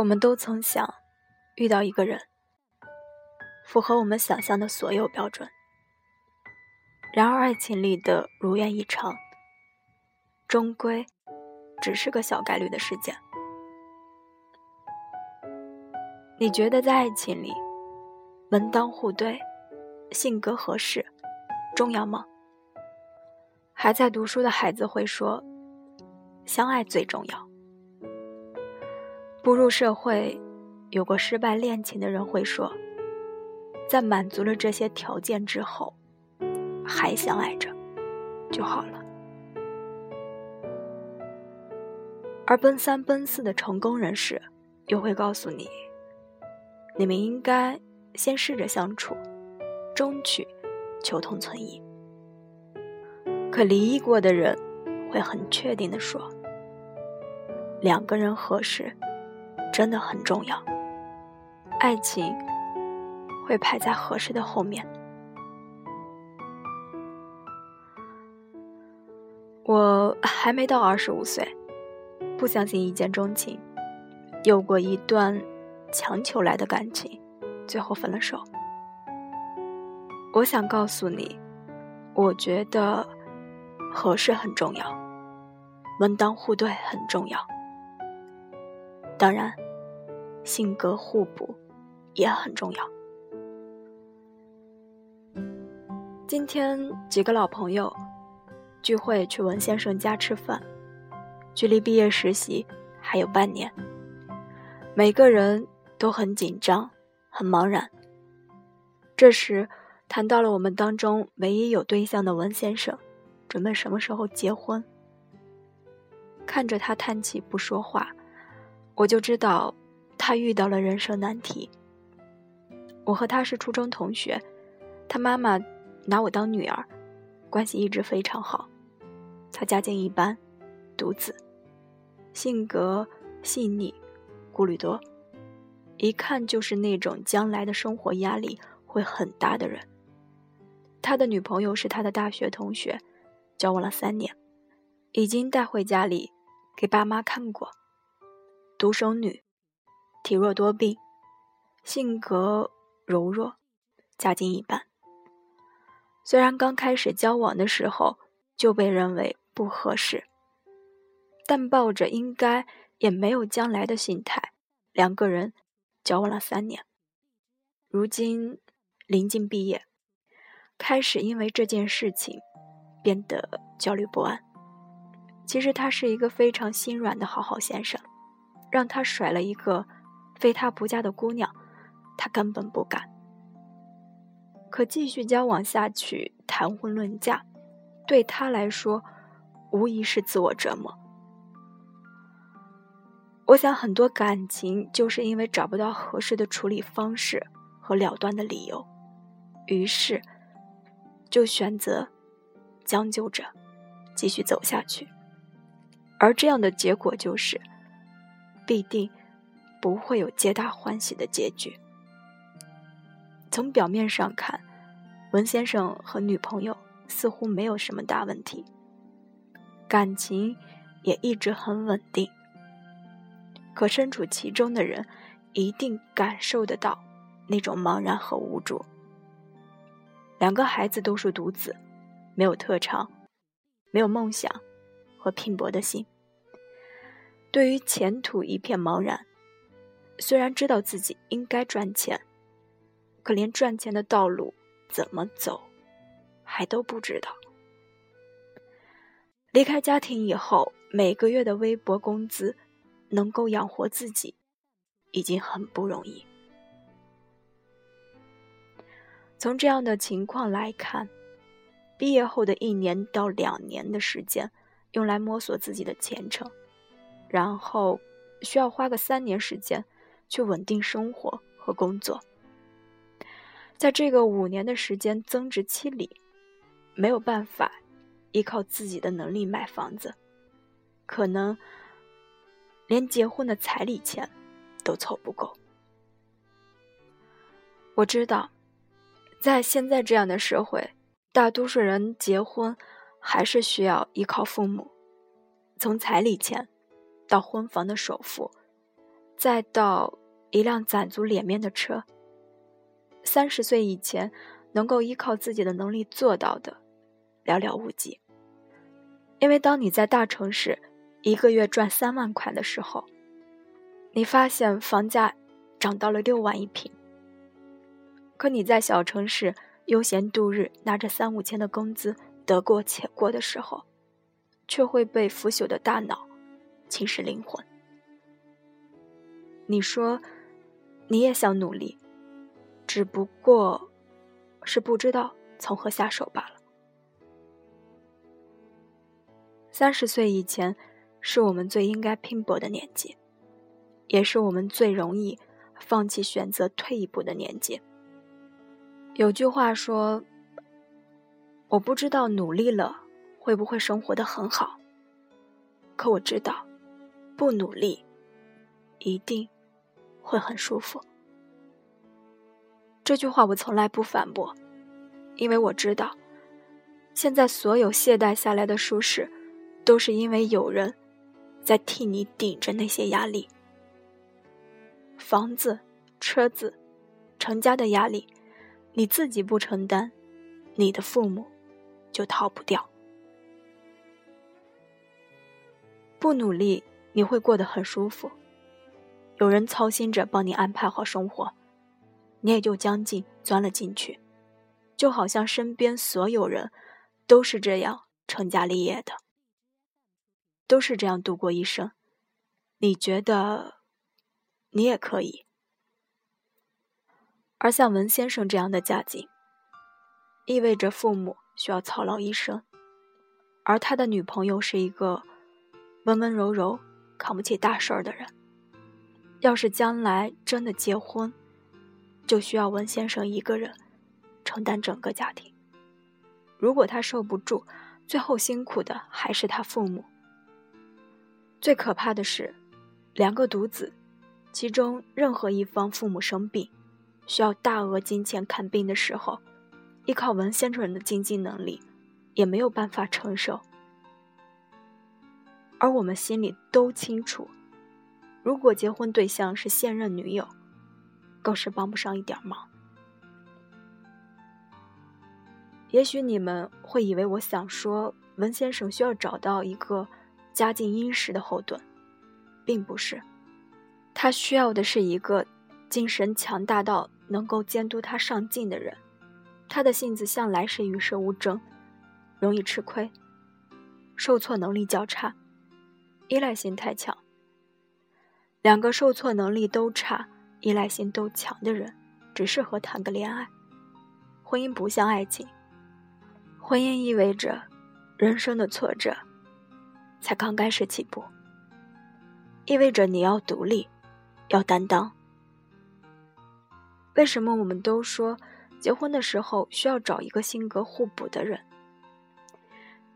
我们都曾想遇到一个人，符合我们想象的所有标准。然而，爱情里的如愿以偿，终归只是个小概率的事件。你觉得在爱情里，门当户对、性格合适重要吗？还在读书的孩子会说，相爱最重要。步入社会，有过失败恋情的人会说，在满足了这些条件之后，还相爱着就好了。而奔三奔四的成功人士，又会告诉你。你们应该先试着相处，争取求同存异。可离异过的人会很确定的说：“两个人合适真的很重要，爱情会排在合适的后面。”我还没到二十五岁，不相信一见钟情，有过一段。强求来的感情，最后分了手。我想告诉你，我觉得合适很重要，门当户对很重要，当然，性格互补也很重要。今天几个老朋友聚会去文先生家吃饭，距离毕业实习还有半年，每个人。都很紧张，很茫然。这时，谈到了我们当中唯一有对象的文先生，准备什么时候结婚。看着他叹气不说话，我就知道他遇到了人生难题。我和他是初中同学，他妈妈拿我当女儿，关系一直非常好。他家境一般，独子，性格细腻，顾虑多。一看就是那种将来的生活压力会很大的人。他的女朋友是他的大学同学，交往了三年，已经带回家里给爸妈看过。独生女，体弱多病，性格柔弱，家境一般。虽然刚开始交往的时候就被认为不合适，但抱着应该也没有将来的心态，两个人。交往了三年，如今临近毕业，开始因为这件事情变得焦虑不安。其实他是一个非常心软的好好先生，让他甩了一个非他不嫁的姑娘，他根本不敢。可继续交往下去，谈婚论嫁，对他来说无疑是自我折磨。我想，很多感情就是因为找不到合适的处理方式和了断的理由，于是就选择将就着继续走下去，而这样的结果就是必定不会有皆大欢喜的结局。从表面上看，文先生和女朋友似乎没有什么大问题，感情也一直很稳定。可身处其中的人，一定感受得到那种茫然和无助。两个孩子都是独子，没有特长，没有梦想和拼搏的心，对于前途一片茫然。虽然知道自己应该赚钱，可连赚钱的道路怎么走，还都不知道。离开家庭以后，每个月的微薄工资。能够养活自己，已经很不容易。从这样的情况来看，毕业后的一年到两年的时间，用来摸索自己的前程，然后需要花个三年时间去稳定生活和工作。在这个五年的时间增值期里，没有办法依靠自己的能力买房子，可能。连结婚的彩礼钱都凑不够。我知道，在现在这样的社会，大多数人结婚还是需要依靠父母，从彩礼钱到婚房的首付，再到一辆攒足脸面的车。三十岁以前，能够依靠自己的能力做到的，寥寥无几。因为当你在大城市一个月赚三万块的时候，你发现房价涨到了六万一平。可你在小城市悠闲度日，拿着三五千的工资得过且过的时候，却会被腐朽的大脑侵蚀灵魂。你说，你也想努力，只不过是不知道从何下手罢了。三十岁以前，是我们最应该拼搏的年纪，也是我们最容易放弃选择退一步的年纪。有句话说：“我不知道努力了会不会生活的很好，可我知道，不努力一定会很舒服。”这句话我从来不反驳，因为我知道，现在所有懈怠下来的舒适。都是因为有人在替你顶着那些压力，房子、车子、成家的压力，你自己不承担，你的父母就逃不掉。不努力，你会过得很舒服，有人操心着帮你安排好生活，你也就将进钻了进去，就好像身边所有人都是这样成家立业的。都是这样度过一生，你觉得你也可以？而像文先生这样的家境，意味着父母需要操劳一生，而他的女朋友是一个温温柔柔、扛不起大事儿的人。要是将来真的结婚，就需要文先生一个人承担整个家庭。如果他受不住，最后辛苦的还是他父母。最可怕的是，两个独子，其中任何一方父母生病，需要大额金钱看病的时候，依靠文先生的经济能力，也没有办法承受。而我们心里都清楚，如果结婚对象是现任女友，更是帮不上一点忙。也许你们会以为我想说，文先生需要找到一个。家境殷实的后盾，并不是，他需要的是一个精神强大到能够监督他上进的人。他的性子向来是与世无争，容易吃亏，受挫能力较差，依赖性太强。两个受挫能力都差、依赖性都强的人，只适合谈个恋爱。婚姻不像爱情，婚姻意味着人生的挫折。才刚开始起步，意味着你要独立，要担当。为什么我们都说结婚的时候需要找一个性格互补的人？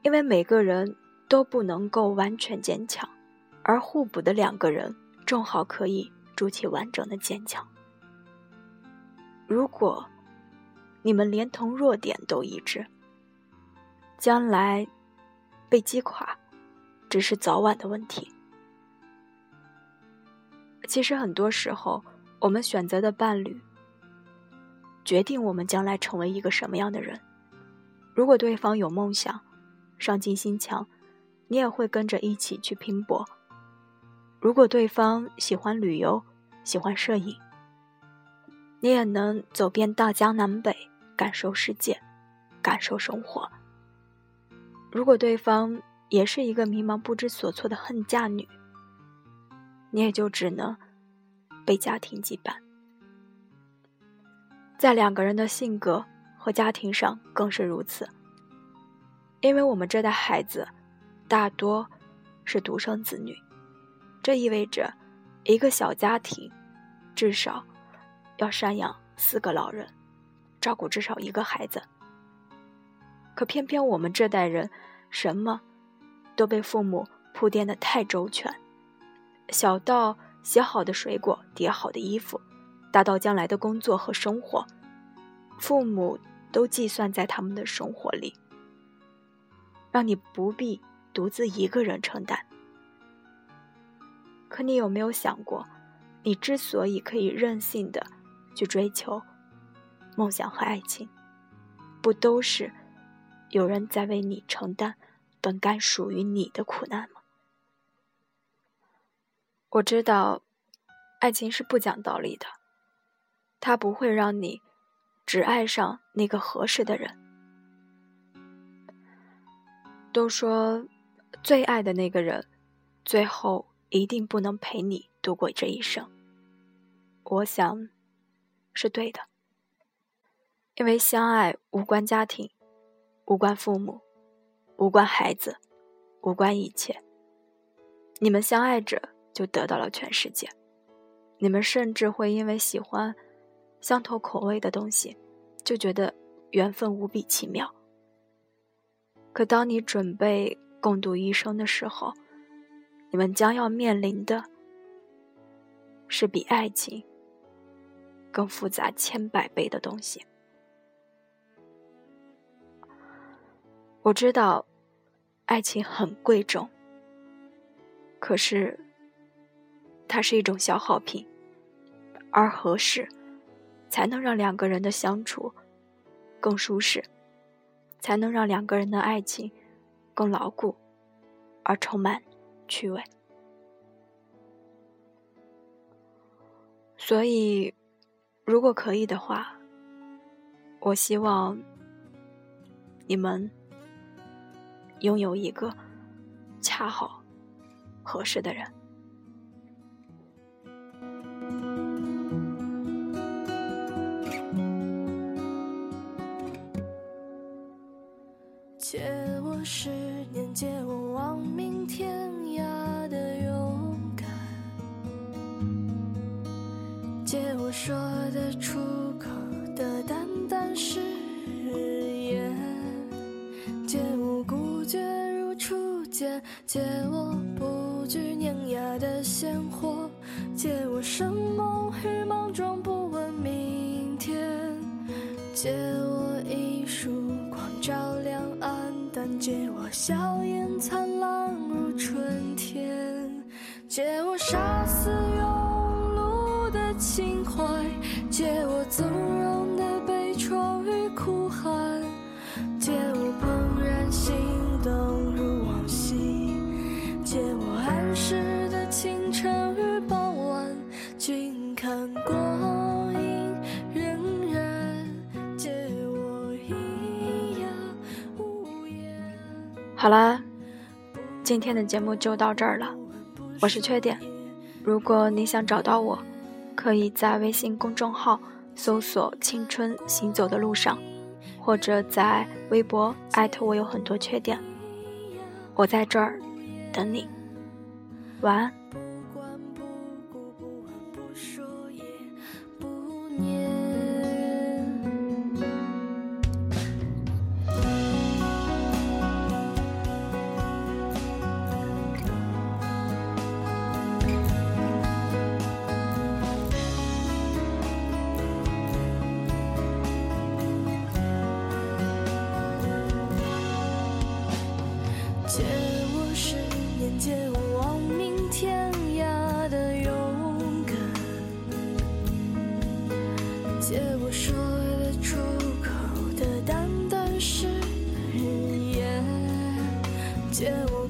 因为每个人都不能够完全坚强，而互补的两个人正好可以筑起完整的坚强。如果你们连同弱点都一致，将来被击垮。只是早晚的问题。其实很多时候，我们选择的伴侣，决定我们将来成为一个什么样的人。如果对方有梦想、上进心强，你也会跟着一起去拼搏。如果对方喜欢旅游、喜欢摄影，你也能走遍大江南北，感受世界，感受生活。如果对方……也是一个迷茫不知所措的恨嫁女，你也就只能被家庭羁绊。在两个人的性格和家庭上更是如此，因为我们这代孩子大多是独生子女，这意味着一个小家庭至少要赡养四个老人，照顾至少一个孩子。可偏偏我们这代人什么？都被父母铺垫的太周全，小到洗好的水果、叠好的衣服，大到将来的工作和生活，父母都计算在他们的生活里，让你不必独自一个人承担。可你有没有想过，你之所以可以任性的去追求梦想和爱情，不都是有人在为你承担本该属于你的苦难吗？我知道，爱情是不讲道理的，它不会让你只爱上那个合适的人。都说，最爱的那个人，最后一定不能陪你度过这一生。我想，是对的。因为相爱无关家庭，无关父母，无关孩子，无关一切。你们相爱着，就得到了全世界。你们甚至会因为喜欢相同口味的东西，就觉得缘分无比奇妙。可当你准备共度一生的时候，你们将要面临的是比爱情更复杂千百倍的东西。我知道，爱情很贵重，可是它是一种消耗品，而合适才能让两个人的相处更舒适。才能让两个人的爱情更牢固，而充满趣味。所以，如果可以的话，我希望你们拥有一个恰好合适的人。我十年，借我亡命天涯的勇敢，借我说得出口的淡淡誓言，借我孤绝如初见，借我不惧碾压的鲜活，借我什么笑好啦，今天的节目就到这儿了。我是缺点，如果你想找到我，可以在微信公众号搜索“青春行走的路上”，或者在微博艾特我有很多缺点。我在这儿等你，晚安。借我。